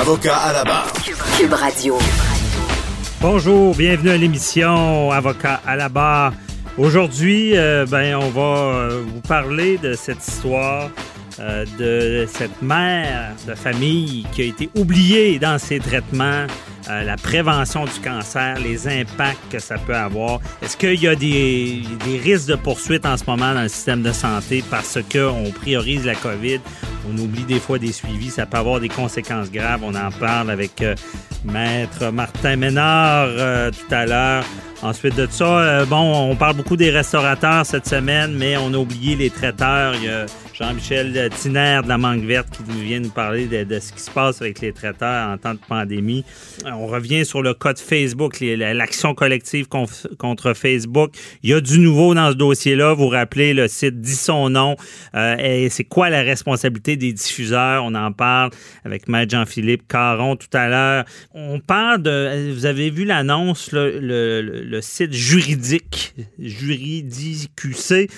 Avocat à la barre. Cube Radio. Bonjour, bienvenue à l'émission Avocat à la barre. Aujourd'hui, euh, ben, on va euh, vous parler de cette histoire euh, de cette mère de famille qui a été oubliée dans ses traitements, la prévention du cancer, les impacts que ça peut avoir. Est-ce qu'il y a des, risques de poursuite en ce moment dans le système de santé parce qu'on priorise la COVID? On oublie des fois des suivis, ça peut avoir des conséquences graves. On en parle avec Maître Martin Ménard tout à l'heure. Ensuite de ça, euh, bon, on parle beaucoup des restaurateurs cette semaine, mais on a oublié les traiteurs. Jean-Michel Tiner de la Mangue Verte qui nous vient nous parler de, ce qui se passe avec les traiteurs en temps de pandémie. Euh, on revient sur le code Facebook, l'action collective contre Facebook. Il y a du nouveau dans ce dossier-là. Vous rappelez, le site dit son nom. Euh, c'est quoi la responsabilité des diffuseurs? On en parle avec Maître Jean-Philippe Caron tout à l'heure. On parle de... Vous avez vu l'annonce, le, site juridique, juridicqc,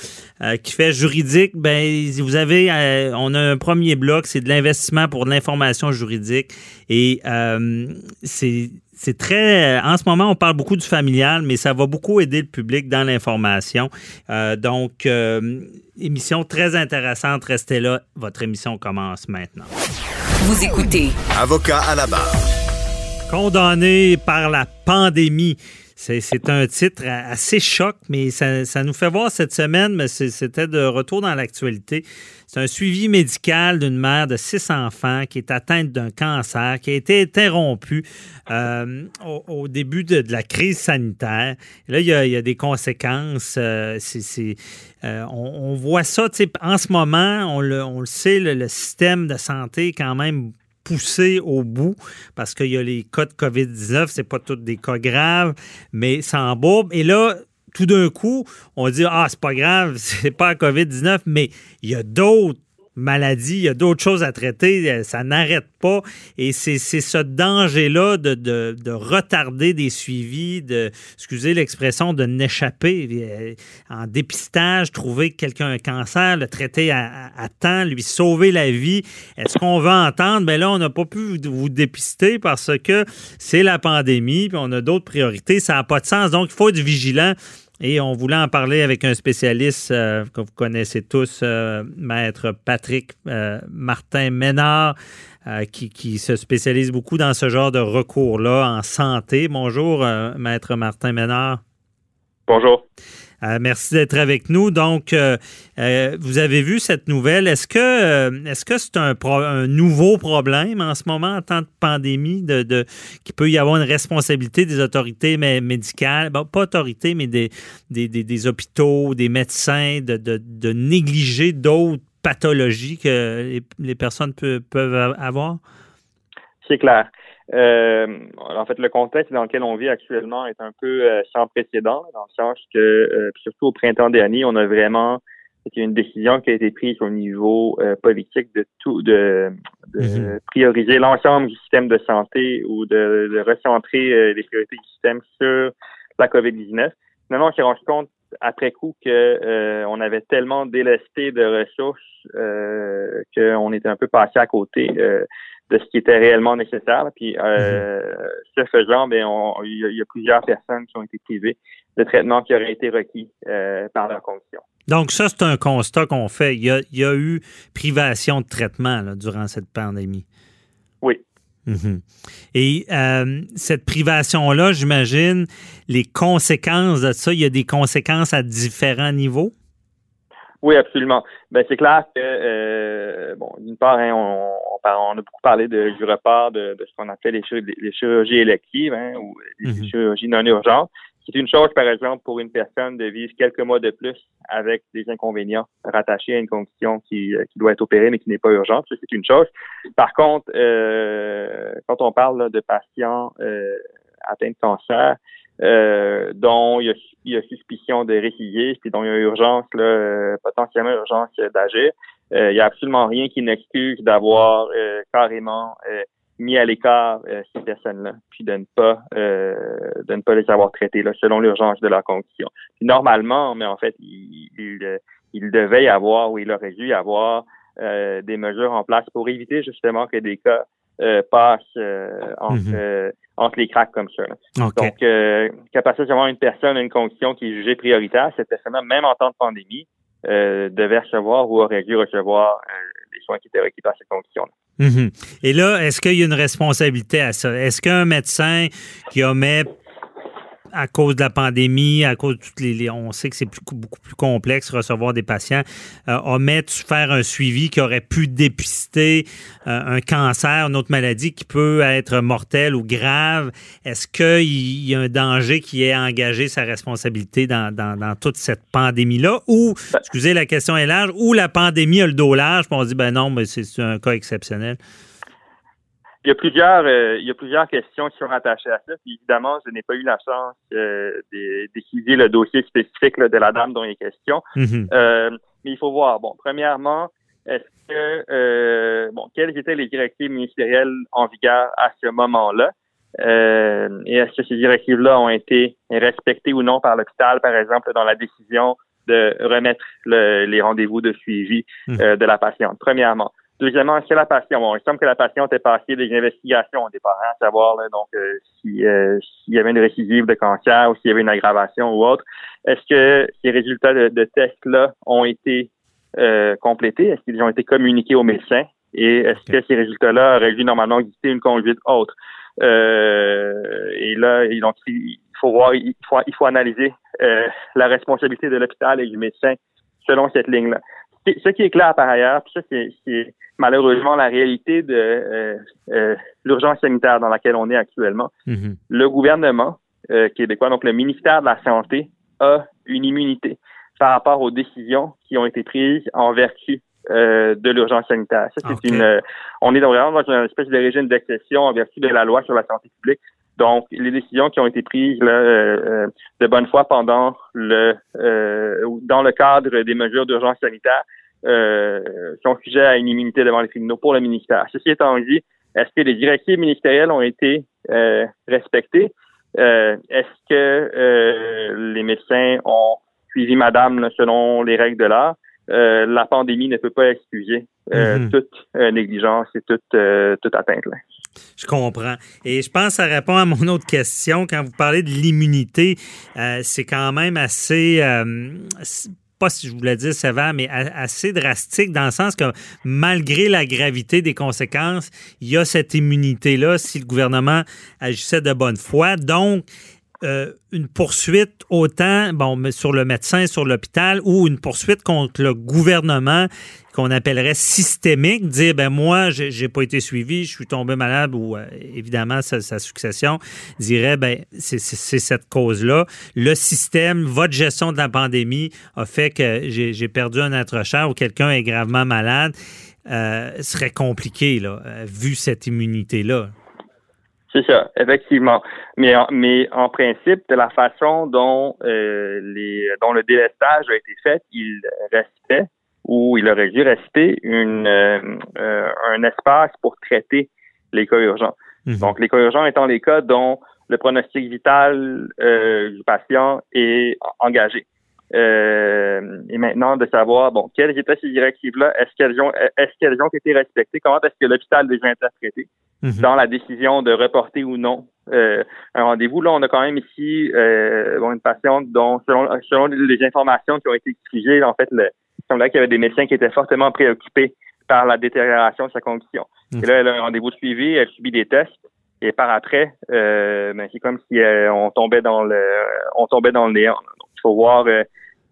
euh, qui fait juridique, ben vous vous avez, euh, on a un premier bloc, c'est de l'investissement pour de l'information juridique. Et euh, c'est très. En ce moment, on parle beaucoup du familial, mais ça va beaucoup aider le public dans l'information. Euh, donc, émission très intéressante. Restez là. Votre émission commence maintenant. Vous écoutez. Avocat à la barre. Condamné par la pandémie. C'est un titre assez choc, mais ça, nous fait voir cette semaine, mais c'était de retour dans l'actualité. C'est un suivi médical d'une mère de six enfants qui est atteinte d'un cancer qui a été interrompu euh, au, début de, la crise sanitaire. là, il y, a, des conséquences. Euh, euh, on, voit ça, en ce moment, on le, sait, le, le, système de santé est quand même poussé au bout parce qu'il y a les cas de COVID-19, c'est pas tous des cas graves, mais ça embourbe. Et là, tout d'un coup, on dit Ah, c'est pas grave, c'est pas COVID-19, mais il y a d'autres maladie, il y a d'autres choses à traiter, euh, ça n'arrête pas. Et c'est ce danger-là de, retarder des suivis, de, excusez l'expression, de n'échapper euh, en dépistage, trouver que quelqu'un un cancer, le traiter à, temps, lui sauver la vie. Est-ce qu'on va entendre? Bien là, on n'a pas pu vous dépister parce que c'est la pandémie, puis on a d'autres priorités. Ça n'a pas de sens. Donc, il faut être vigilant. Et on voulait en parler avec un spécialiste euh, que vous connaissez tous, euh, maître Patrick euh, Martin Ménard, qui, se spécialise beaucoup dans ce genre de recours-là en santé. Bonjour, maître Martin Ménard. Bonjour. Euh, merci d'être avec nous. Donc, euh, euh, vous avez vu cette nouvelle. Est-ce que est-ce que c'est un, nouveau problème en ce moment en temps de pandémie, de, qu'il peut y avoir une responsabilité des autorités médicales, pas autorités, mais des, des, hôpitaux, des médecins, de, négliger d'autres pathologies que les, personnes peuvent avoir? C'est clair. Euh, en fait, le contexte dans lequel on vit actuellement est un peu euh, sans précédent, dans le sens que, euh, surtout au printemps dernier, on a vraiment c'était une décision qui a été prise au niveau politique de tout, de, de mm-hmm. prioriser l'ensemble du système de santé ou de, de recentrer les priorités du système sur la COVID-19. Finalement, on s'est rendu compte après coup que on avait tellement délesté de ressources qu'on était un peu passé à côté de ce qui était réellement nécessaire. Puis, euh, mhm. ce faisant, ben, il y, a plusieurs personnes qui ont été privées de traitements qui auraient été requis euh, par leurs conditions. Donc, ça, c'est un constat qu'on fait. Il y, a, eu privation de traitement durant cette pandémie. Oui. Mhm. Et euh, cette privation-là, j'imagine, les conséquences de ça, il y a des conséquences à différents niveaux? Oui, absolument. Ben c'est clair que euh, bon, d'une part, hein, on, on, a beaucoup parlé de, du report de, de ce qu'on appelle les, les, chirurgies électives hein, ou les mhm. chirurgies non urgentes. C'est une chose, par exemple, pour une personne de vivre quelques mois de plus avec des inconvénients rattachés à une condition qui, euh, qui doit être opérée mais qui n'est pas urgente. c'est une chose. Par contre, euh, quand on parle de patients euh, atteint de cancer, dont il y, a, suspicion de récidive, puis dont il y a urgence, là, potentiellement urgence d'agir. Il n'y a absolument rien qui n'excuse d'avoir carrément mis à l'écart ces personnes-là, puis de ne pas de ne pas les avoir traitées là, selon l'urgence de leur condition. normalement, mais en fait, il, il, il devait y avoir ou il aurait dû y avoir euh, des mesures en place pour éviter justement que des cas euh, passent euh, mhm. entre, les cracks comme ça. Donc, qu'à partir où une personne une condition qui est jugée prioritaire, cette personne-là, même en temps de pandémie, devait recevoir ou aurait dû recevoir les soins qui étaient requis par cette condition-là. Mhm. Et là, est-ce qu'il y a une responsabilité à ça? Est-ce qu'un médecin qui omet à cause de la pandémie, à cause de toutes les, on sait que c'est beaucoup plus complexe recevoir des patients, euh, omettre faire un suivi qui aurait pu dépister euh, un cancer, une autre maladie qui peut être mortelle ou grave. Est-ce qu'il y a un danger qui est engagé sa responsabilité dans, dans, toute cette pandémie-là? Ou, excusez, la question est large, ou la pandémie a le dos large, puis on dit, ben non, mais c'est un cas exceptionnel? Il y a plusieurs, euh, il y a plusieurs questions qui sont rattachées à ça. Puis évidemment, je n'ai pas eu la chance euh, d'étudier le dossier spécifique de la dame dont il est question. Mm-hmm. euh, mais il faut voir. Bon, premièrement, est-ce que euh, bon, quelles étaient les directives ministérielles en vigueur à ce moment-là? Euh, et est-ce que ces directives-là ont été respectées ou non par l'hôpital, par exemple, dans la décision de remettre les rendez-vous de suivi mm-hmm. de la patiente? Premièrement? Deuxièmement, est-ce que la patiente, bon, il semble que la patiente ait passé des investigations des parents, à savoir donc euh, euh, s'il y avait une récidive de cancer ou s'il y avait une aggravation ou autre. Est-ce que ces résultats de, tests-là ont été euh, complétés? Est-ce qu'ils ont été communiqués aux médecins? Et est-ce que ces résultats-là auraient dû normalement exister une conduite autre? et là, donc, il faut voir, il faut, il faut analyser la responsabilité de l'hôpital et du médecin selon cette ligne-là ce qui est clair par ailleurs, puis ça c'est malheureusement la réalité de euh, euh, l'urgence sanitaire dans laquelle on est actuellement. Mm-hmm. Le gouvernement euh, québécois, donc le ministère de la Santé, a une immunité par rapport aux décisions qui ont été prises en vertu de l'urgence sanitaire. Ça, c'est une, on est vraiment dans une espèce de régime d'exception en vertu de la loi sur la santé publique. Donc, les décisions qui ont été prises là, de bonne foi pendant le dans le cadre des mesures d'urgence sanitaire euh, sont sujets à une immunité devant les tribunaux pour le ministère. Ceci étant dit, est-ce que les directives ministérielles ont été euh, respectées? Euh, est-ce que euh, les médecins ont suivi madame selon les règles de l'art? la pandémie ne peut pas excuser mm-hmm. toute négligence et toute, toute atteinte. Je comprends. Et je pense que ça répond à mon autre question. Quand vous parlez de l'immunité, c'est quand même assez pas si je voulais dire sévère, mais assez drastique dans le sens que malgré la gravité des conséquences, il y a cette immunité-là si le gouvernement agissait de bonne foi. Donc, euh, une poursuite autant bon, sur le médecin, sur l'hôpital, ou une poursuite contre le gouvernement qu'on appellerait systémique, dire ben moi j'ai pas été suivi, je suis tombé malade ou euh, évidemment sa, succession dirait ben c'est cette cause là. Le système, votre gestion de la pandémie a fait que j'ai perdu un être cher ou quelqu'un est gravement malade. Euh, serait compliqué là, vu cette immunité là. C'est ça, effectivement. Mais en, mais en principe, de la façon dont euh, les dont le délestage a été fait, il restait ou il aurait dû rester une euh, euh, un espace pour traiter les cas urgents. Mhm. Donc, les cas urgents étant les cas dont le pronostic vital du patient est engagé. et maintenant de savoir bon quelles étaient ces directives là est-ce qu'elles ont est-ce qu'elles ont été respectées? Comment est-ce que l'hôpital les a interprétées? Mhm. dans la décision de reporter ou non euh, un rendez-vous. Là, on a quand même ici euh, une patiente dont, selon, selon les informations qui ont été exigées, en fait, le, il semblait qu'il y avait des médecins qui étaient fortement préoccupés par la détérioration de sa condition. Et là, elle a un rendez-vous suivi, elle subit des tests. Et par après, euh, ben, c'est comme si euh, on tombait dans le on tombait dans le néant. Donc, il faut voir euh,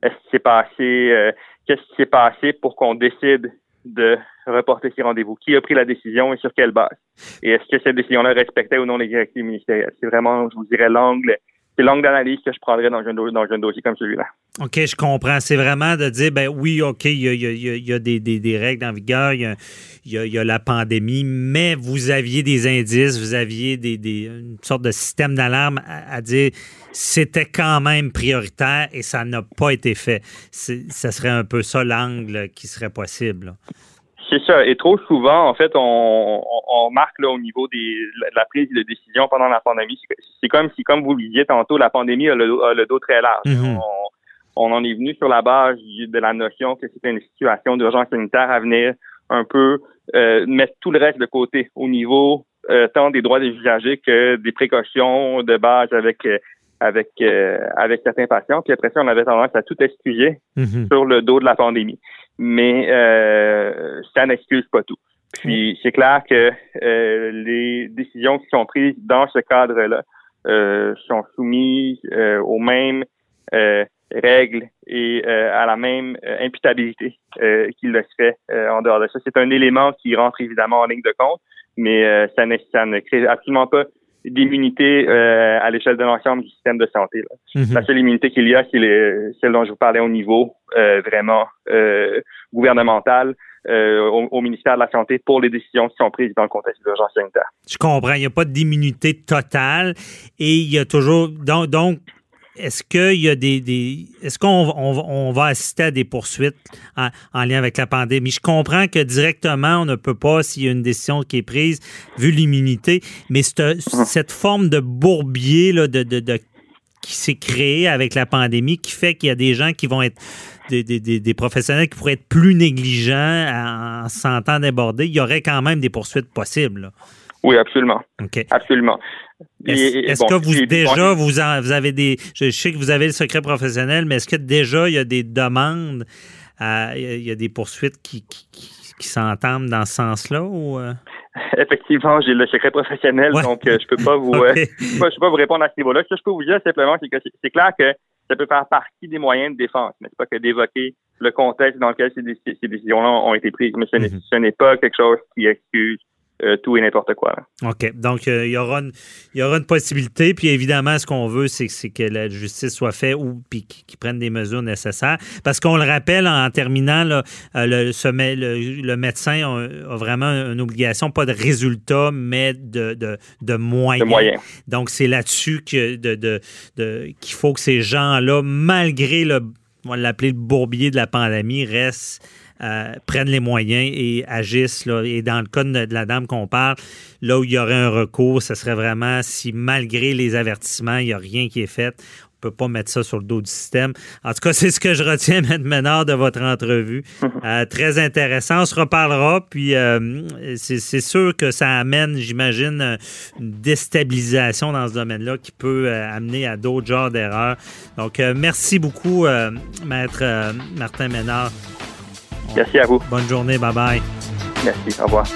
ce qui s'est passé, qu'est-ce qui s'est passé pour qu'on décide de reporter ces rendez-vous? Qui a pris la décision et sur quelle base? Et est-ce que cette décision-là respectait ou non les directives ministérielles? C'est vraiment, je vous dirais, l'angle c'est l'angle d'analyse que je prendrais dans un, dans dossier comme celui-là. OK, je comprends. C'est vraiment de dire, ben oui, OK, il y a, y y a des, des, des, règles en vigueur, il y, y a, la pandémie, mais vous aviez des indices, vous aviez des, des une sorte de système d'alarme à, à, dire c'était quand même prioritaire et ça n'a pas été fait. Ça serait un peu ça l'angle qui serait possible. C'est ça. Et trop souvent, en fait, on, on, marque là au niveau des, de la prise de décision pendant la pandémie. C'est comme si, comme vous le disiez tantôt, la pandémie a le, dos très large. Mm-hmm. on, on, en est venu sur la base de la notion que c'était une situation d'urgence sanitaire à venir un peu euh, mettre tout le reste de côté au niveau euh, tant des droits des usagers que des précautions de base avec euh, avec euh, avec certains patients. Puis après ça, on avait tendance à tout excuser mm-hmm. sur le dos de la pandémie mais euh, ça n'excuse pas tout. Puis c'est clair que euh, les décisions qui sont prises dans ce cadre-là euh, sont soumises euh, aux mêmes euh, règles et à la même imputabilité qu'il le serait en dehors de ça. C'est un élément qui rentre évidemment en ligne de compte, mais ça, ne, ça ne crée absolument pas d'immunité euh, à l'échelle de l'ensemble du système de santé. Là. Mm-hmm. La seule immunité qu'il y a, c'est celle dont je vous parlais au niveau euh, vraiment euh, gouvernemental. Au, au, ministère de la Santé pour les décisions qui sont prises dans le contexte de l'urgence sanitaire. Je comprends. Il n'y a pas d'immunité totale et il y a toujours. Donc, donc est-ce qu'il y a des, est-ce qu'on on, va assister à des poursuites en, lien avec la pandémie? Je comprends que directement on ne peut pas s'il y a une décision qui est prise vu l'immunité, mais cette, forme de bourbier qui s'est créé avec la pandémie qui fait qu'il y a des gens qui vont être des, professionnels qui pourraient être plus négligents en, en sentant déborder, il y aurait quand même des poursuites possibles. Oui, absolument. Absolument. Est-ce que vous déjà vous, vous, avez des je sais que vous avez le secret professionnel, mais est-ce que déjà il y a des demandes, il y a des poursuites qui, qui, qui s'entament dans ce sens-là ou euh? Effectivement, j'ai le secret professionnel, donc euh, je peux pas vous euh, je peux pas vous répondre à ce niveau-là. Ce que je peux vous dire simplement, c'est que c'est clair que ça peut faire partie des moyens de défense, mais c'est pas que d'évoquer le contexte dans lequel ces, décisions-là ont été prises. Mais ce n'est mm-hmm. pas quelque chose qui excuse euh, tout et n'importe quoi. OK. Donc, euh, il, y aura une, il y aura une possibilité. Puis évidemment, ce qu'on veut, c'est, que la justice soit faite ou puis qu'ils prennent des mesures nécessaires. Parce qu'on le rappelle en terminant, là, euh, le, le, médecin a, vraiment une obligation, pas de résultat, mais de, de, de moyens. De moyens. Donc, c'est là-dessus que, de, de, qu'il faut que ces gens-là, malgré le, on va l'appeler le bourbier de la pandémie, restent euh, prennent les moyens et agissent. Là. Et dans le cas de, la dame qu'on parle, là où il y aurait un recours, ce serait vraiment si malgré les avertissements, il n'y a rien qui est fait. On ne peut pas mettre ça sur le dos du système. En tout cas, c'est ce que je retiens, M. Ménard, de votre entrevue. Euh, très intéressant. On se reparlera. Puis, euh, c'est sûr que ça amène, j'imagine, une déstabilisation dans ce domaine-là qui peut amener à d'autres genres d'erreurs. Donc, merci beaucoup, Maître Martin Ménard. Merci à vous. Bonne journée. Bye bye. Merci. Au revoir.